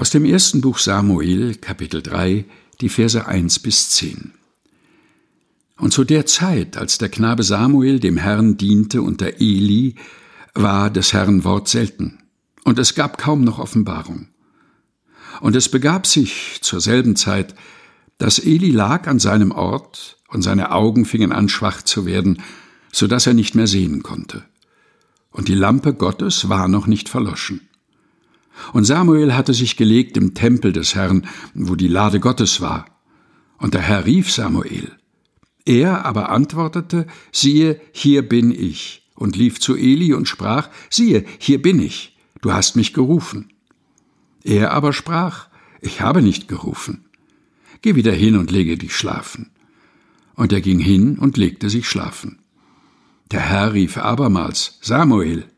Aus dem ersten Buch Samuel, Kapitel 3, die Verse 1 bis 10. Und zu der Zeit, als der Knabe Samuel dem Herrn diente unter Eli, war des Herrn Wort selten, und es gab kaum noch Offenbarung. Und es begab sich zur selben Zeit, dass Eli lag an seinem Ort, und seine Augen fingen an schwach zu werden, so dass er nicht mehr sehen konnte. Und die Lampe Gottes war noch nicht verloschen. Und Samuel hatte sich gelegt im Tempel des Herrn, wo die Lade Gottes war. Und der Herr rief Samuel. Er aber antwortete, siehe, hier bin ich, und lief zu Eli und sprach, siehe, hier bin ich, du hast mich gerufen. Er aber sprach, ich habe nicht gerufen. Geh wieder hin und lege dich schlafen. Und er ging hin und legte sich schlafen. Der Herr rief abermals, Samuel.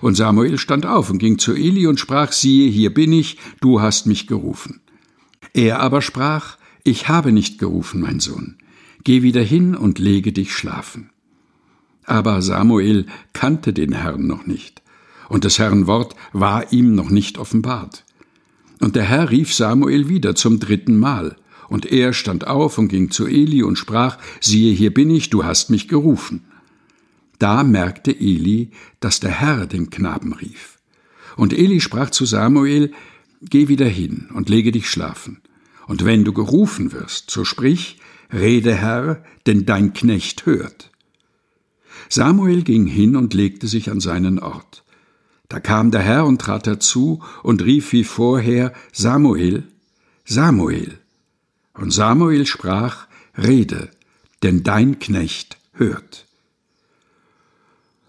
Und Samuel stand auf und ging zu Eli und sprach, siehe, hier bin ich, du hast mich gerufen. Er aber sprach, ich habe nicht gerufen, mein Sohn. Geh wieder hin und lege dich schlafen. Aber Samuel kannte den Herrn noch nicht, und des Herrn Wort war ihm noch nicht offenbart. Und der Herr rief Samuel wieder zum dritten Mal, und er stand auf und ging zu Eli und sprach, siehe, hier bin ich, du hast mich gerufen. Da merkte Eli, dass der Herr den Knaben rief. Und Eli sprach zu Samuel, Geh wieder hin und lege dich schlafen. Und wenn du gerufen wirst, so sprich, Rede Herr, denn dein Knecht hört. Samuel ging hin und legte sich an seinen Ort. Da kam der Herr und trat herzu und rief wie vorher, Samuel, Samuel. Und Samuel sprach, Rede, denn dein Knecht hört.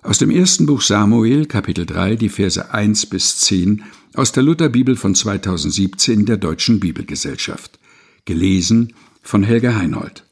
Aus dem ersten Buch Samuel, Kapitel 3, die Verse 1 bis 10 aus der Lutherbibel von 2017 der Deutschen Bibelgesellschaft. Gelesen von Helga Heinold.